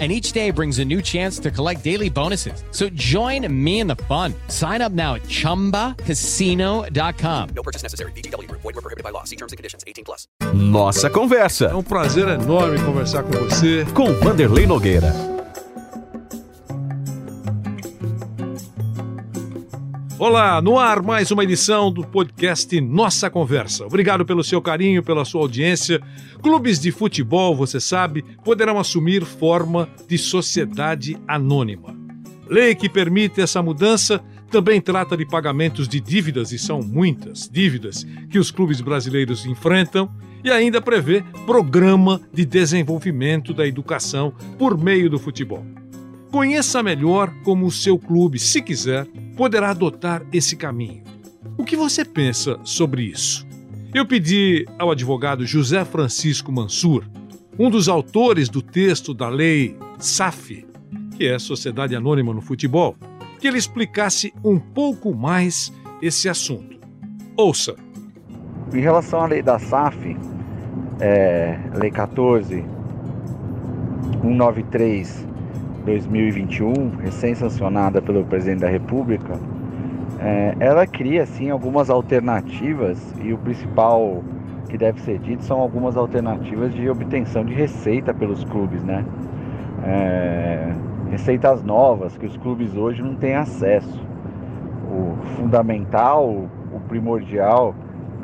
and each day brings a new chance to collect daily bonuses. So join me in the fun. Sign up now at ChumbaCasino.com. No purchase necessary. BGW. Void were prohibited by law. See terms and conditions. 18 plus. Nossa Conversa. É um prazer enorme conversar com você. com Vanderlei Nogueira. Olá, no ar mais uma edição do podcast Nossa Conversa. Obrigado pelo seu carinho, pela sua audiência. Clubes de futebol, você sabe, poderão assumir forma de sociedade anônima. Lei que permite essa mudança também trata de pagamentos de dívidas, e são muitas dívidas que os clubes brasileiros enfrentam, e ainda prevê programa de desenvolvimento da educação por meio do futebol. Conheça melhor como o seu clube, se quiser, poderá adotar esse caminho. O que você pensa sobre isso? Eu pedi ao advogado José Francisco Mansur, um dos autores do texto da lei SAF, que é Sociedade Anônima no Futebol, que ele explicasse um pouco mais esse assunto. Ouça. Em relação à lei da SAF, é, lei 14 193 2021, recém-sancionada pelo presidente da República, é, ela cria sim algumas alternativas e o principal que deve ser dito são algumas alternativas de obtenção de receita pelos clubes, né? É, receitas novas que os clubes hoje não têm acesso. O fundamental, o primordial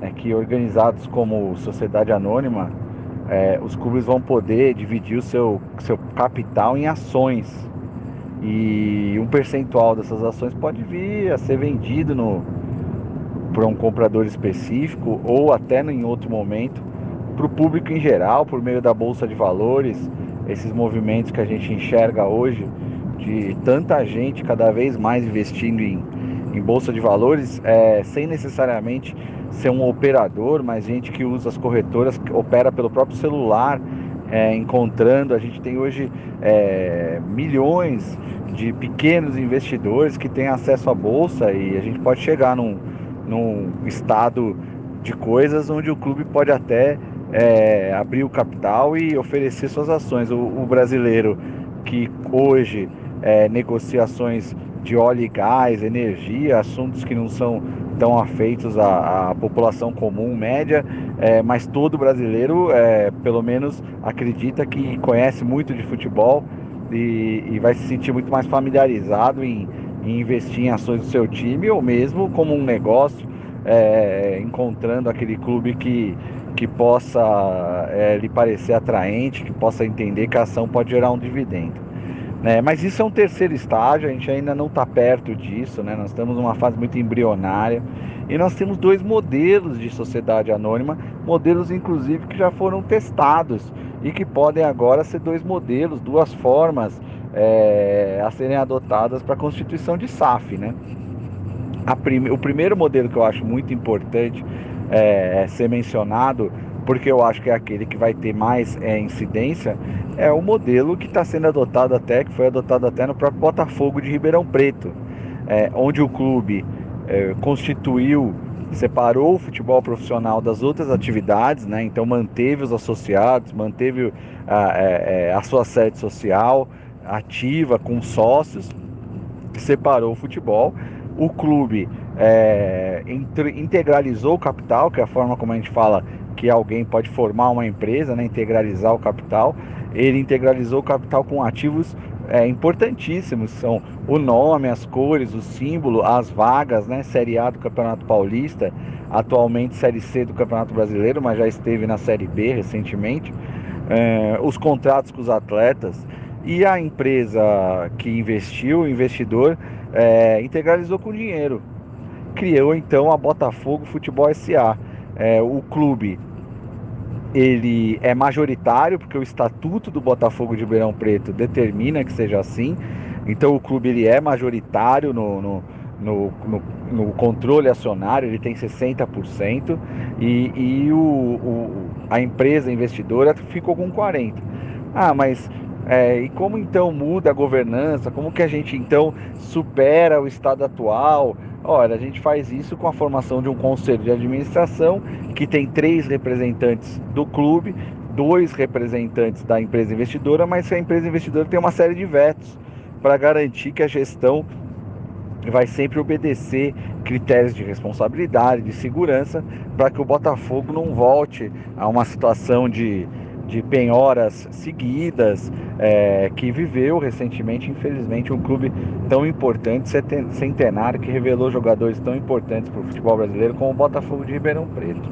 é que organizados como sociedade anônima, é, os clubes vão poder dividir o seu, seu capital em ações. E um percentual dessas ações pode vir a ser vendido para um comprador específico ou até em outro momento para o público em geral, por meio da Bolsa de Valores, esses movimentos que a gente enxerga hoje de tanta gente cada vez mais investindo em, em Bolsa de Valores, é, sem necessariamente ser um operador, mas gente que usa as corretoras, que opera pelo próprio celular, é, encontrando. A gente tem hoje é, milhões de pequenos investidores que têm acesso à bolsa e a gente pode chegar num, num estado de coisas onde o clube pode até é, abrir o capital e oferecer suas ações. O, o brasileiro que hoje é, ações de óleo e gás, energia, assuntos que não são tão afeitos à, à população comum média, é, mas todo brasileiro, é, pelo menos, acredita que conhece muito de futebol e, e vai se sentir muito mais familiarizado em, em, investir em ações do seu time ou mesmo como um negócio, é, encontrando aquele clube que, que possa é, lhe parecer atraente, que possa entender que a ação pode gerar um dividendo. É, mas isso é um terceiro estágio, a gente ainda não está perto disso, né? nós estamos numa fase muito embrionária e nós temos dois modelos de sociedade anônima, modelos inclusive que já foram testados e que podem agora ser dois modelos, duas formas é, a serem adotadas para a constituição de SAF. Né? Prim o primeiro modelo que eu acho muito importante é, ser mencionado porque eu acho que é aquele que vai ter mais é, incidência, é o modelo que está sendo adotado até, que foi adotado até no próprio Botafogo de Ribeirão Preto, é, onde o clube é, constituiu, separou o futebol profissional das outras atividades, né? então manteve os associados, manteve a, é, a sua sede social ativa com sócios, separou o futebol, o clube é, integralizou o capital, que é a forma como a gente fala que alguém pode formar uma empresa, né, integralizar o capital. Ele integralizou o capital com ativos é, importantíssimos, são o nome, as cores, o símbolo, as vagas, né, Série A do Campeonato Paulista, atualmente Série C do Campeonato Brasileiro, mas já esteve na Série B recentemente, é, os contratos com os atletas e a empresa que investiu, o investidor, é, integralizou com dinheiro. Criou então a Botafogo Futebol SA. É, o clube ele é majoritário, porque o estatuto do Botafogo de Ribeirão Preto determina que seja assim. Então o clube ele é majoritário no, no, no, no, controle acionário, ele tem 60%, e, e o, o, a empresa investidora ficou com 40%. Ah, mas é, e como então muda a governança? Como que a gente então supera o estado atual? Olha, a gente faz isso com a formação de um conselho de administração que tem três representantes do clube, dois representantes da empresa investidora, mas a empresa investidora tem uma série de vetos para garantir que a gestão vai sempre obedecer critérios de responsabilidade, de segurança, para que o Botafogo não volte a uma situação de, de penhoras seguidas é, que viveu recentemente, infelizmente, um clube tão importante, centenário, que revelou jogadores tão importantes para o futebol brasileiro como o Botafogo de Ribeirão Preto.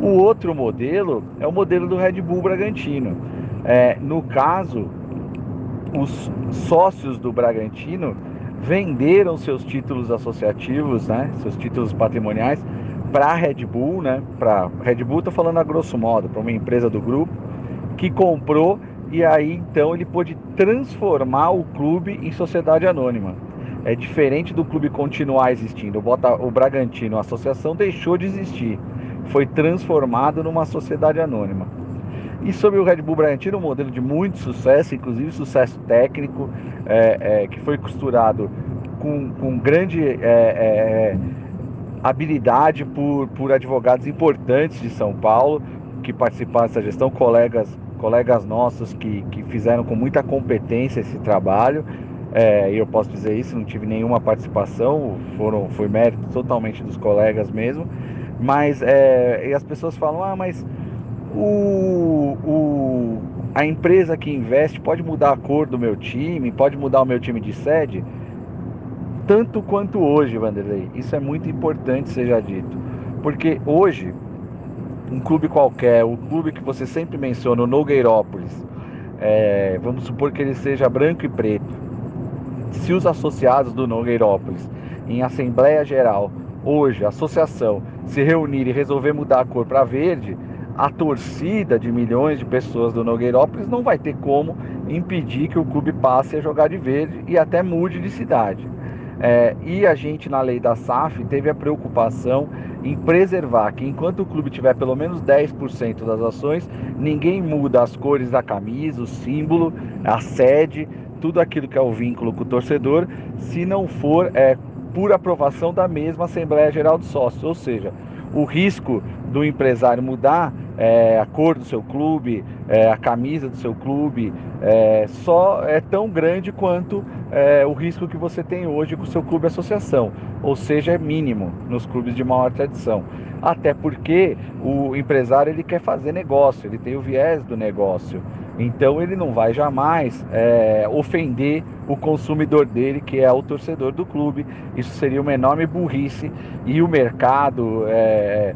O outro modelo é o modelo do Red Bull Bragantino. É, no caso, os sócios do Bragantino venderam seus títulos associativos, né, seus títulos patrimoniais para a Red Bull, né, para Red Bull, estou falando a grosso modo, para uma empresa do grupo que comprou e aí então ele pôde transformar o clube em sociedade anônima. É diferente do clube continuar existindo. O, Bota, o Bragantino, a associação deixou de existir, foi transformado numa sociedade anônima. E sobre o Red Bull Bragantino, um modelo de muito sucesso, inclusive sucesso técnico, é, é, que foi costurado com, com grande é, é, habilidade por, por advogados importantes de São Paulo que participaram dessa gestão, colegas, colegas nossos que, que fizeram com muita competência esse trabalho. É, eu posso dizer isso, não tive nenhuma participação, foram, foi mérito totalmente dos colegas mesmo. Mas é, as pessoas falam, ah, mas o, o, a empresa que investe pode mudar a cor do meu time, pode mudar o meu time de sede, tanto quanto hoje, Vanderlei. Isso é muito importante seja dito, porque hoje um clube qualquer, o clube que você sempre menciona, o Nogueirópolis, é, vamos supor que ele seja branco e preto. Se os associados do Nogueirópolis, em assembleia geral, hoje, a associação, se reunir e resolver mudar a cor para verde, a torcida de milhões de pessoas do Nogueirópolis não vai ter como impedir que o clube passe a jogar de verde e até mude de cidade. É, e a gente, na lei da SAF, teve a preocupação em preservar que enquanto o clube tiver pelo menos 10% das ações, ninguém muda as cores da camisa, o símbolo, a sede, tudo aquilo que é o vínculo com o torcedor, se não for é, por aprovação da mesma Assembleia Geral de Sócios. Ou seja, o risco do empresário mudar é, a cor do seu clube, é, a camisa do seu clube, é, só é tão grande quanto é, o risco que você tem hoje com o seu clube associação, ou seja, é mínimo nos clubes de maior tradição. Até porque o empresário ele quer fazer negócio, ele tem o viés do negócio. Então ele não vai jamais é, ofender o consumidor dele, que é o torcedor do clube. Isso seria uma enorme burrice e o mercado, é,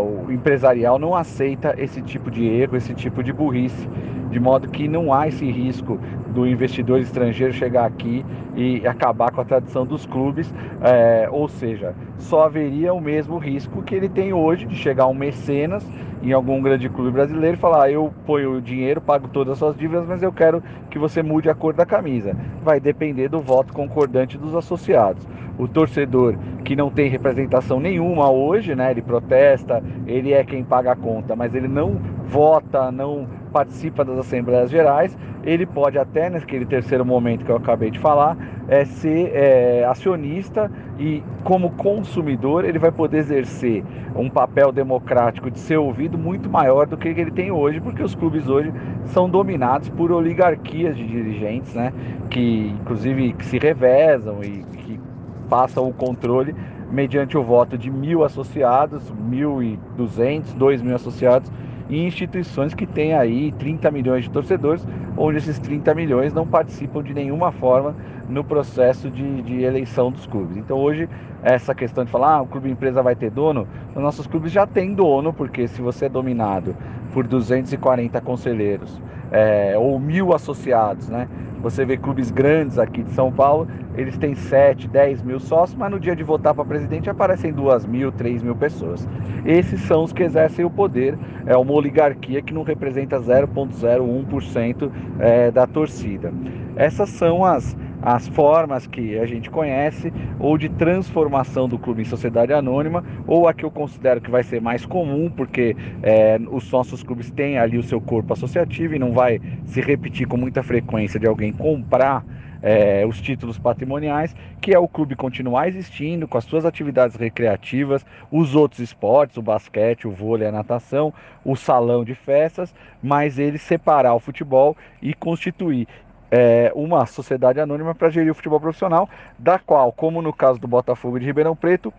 o empresarial não aceita esse tipo de erro, esse tipo de burrice, de modo que não há esse risco do investidor estrangeiro chegar aqui e acabar com a tradição dos clubes, é, ou seja, só haveria o mesmo risco que ele tem hoje de chegar um mecenas em algum grande clube brasileiro e falar: ah, eu ponho o dinheiro, pago todas as suas dívidas, mas eu quero que você mude a cor da camisa. Vai depender do voto concordante dos associados. O torcedor que não tem representação nenhuma hoje, né? Ele protesta, ele é quem paga a conta, mas ele não vota, não participa das Assembleias Gerais, ele pode até naquele terceiro momento que eu acabei de falar, é, ser é, acionista e como consumidor ele vai poder exercer um papel democrático de ser ouvido muito maior do que ele tem hoje, porque os clubes hoje são dominados por oligarquias de dirigentes, né, que inclusive que se revezam e que passam o controle mediante o voto de mil associados, mil e duzentos, dois mil associados e instituições que têm aí 30 milhões de torcedores, onde esses 30 milhões não participam de nenhuma forma no processo de, de eleição dos clubes. Então hoje essa questão de falar, ah, o clube empresa vai ter dono, os nossos clubes já têm dono, porque se você é dominado por 240 conselheiros é, ou mil associados, né? Você vê clubes grandes aqui de São Paulo, eles têm 7, 10 mil sócios, mas no dia de votar para presidente aparecem 2 mil, 3 mil pessoas. Esses são os que exercem o poder, é uma oligarquia que não representa 0,01% é, da torcida. Essas são as, as formas que a gente conhece, ou de transformação do clube em sociedade anônima, ou a que eu considero que vai ser mais comum, porque é, os nossos clubes têm ali o seu corpo associativo e não vai se repetir com muita frequência de alguém comprar é, os títulos patrimoniais, que é o clube continuar existindo com as suas atividades recreativas, os outros esportes, o basquete, o vôlei, a natação, o salão de festas, mas ele separar o futebol e constituir é, uma sociedade anônima para gerir o futebol profissional, da qual, como no caso do Botafogo de Ribeirão Preto,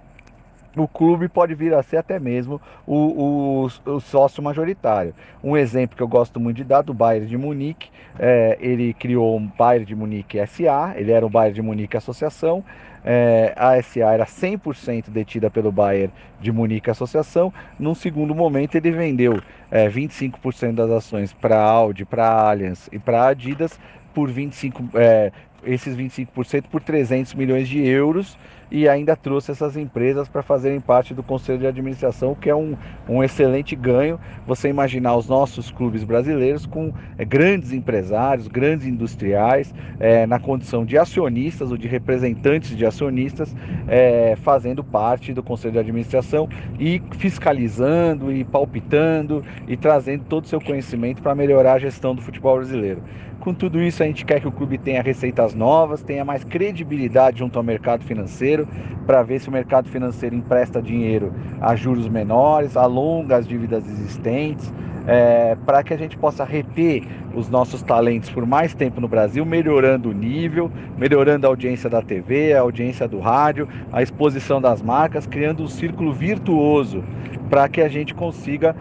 o clube pode vir a ser até mesmo o, o, o, sócio majoritário. Um exemplo que eu gosto muito de dar do Bayern de Munique, é, ele criou um Bayern de Munique SA, ele era um Bayern de Munique Associação, é, a SA era 100% detida pelo Bayern de Munique Associação. Num segundo momento, ele vendeu é, 25% das ações para Audi, para Allianz e para Adidas por 25, é, esses 25% por 300 milhões de euros e ainda trouxe essas empresas para fazerem parte do conselho de administração, que é um, um excelente ganho. Você imaginar os nossos clubes brasileiros com é, grandes empresários, grandes industriais, é, na condição de acionistas ou de representantes de acionistas, é, fazendo parte do conselho de administração e fiscalizando e palpitando e trazendo todo o seu conhecimento para melhorar a gestão do futebol brasileiro. Com tudo isso, a gente quer que o clube tenha receitas novas, tenha mais credibilidade junto ao mercado financeiro, para ver se o mercado financeiro empresta dinheiro a juros menores, alonga as dívidas existentes, é, para que a gente possa reter os nossos talentos por mais tempo no Brasil, melhorando o nível, melhorando a audiência da TV, a audiência do rádio, a exposição das marcas, criando um círculo virtuoso para que a gente consiga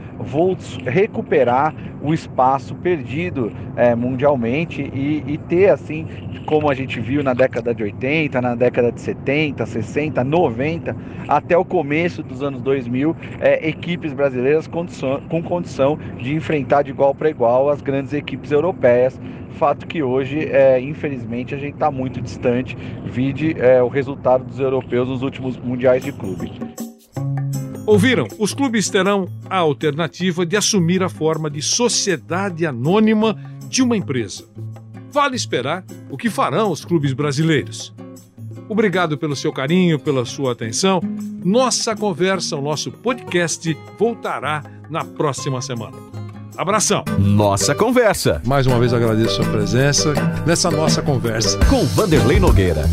recuperar o espaço perdido é, mundialmente e, e, ter, assim, como a gente viu na década de 80, na década de 70, 60, 90, até o começo dos anos 2000, é, equipes brasileiras condição, com condição de enfrentar de igual para igual as grandes equipes europeias. Fato que hoje, é, infelizmente, a gente está muito distante, vide é, o resultado dos europeus nos últimos mundiais de clube. Ouviram? Os clubes terão a alternativa de assumir a forma de sociedade anônima de uma empresa. Vale esperar o que farão os clubes brasileiros. Obrigado pelo seu carinho, pela sua atenção. Nossa conversa, o nosso podcast voltará na próxima semana. Abração. Nossa conversa. Mais uma vez agradeço a sua presença nessa nossa conversa com Vanderlei Nogueira.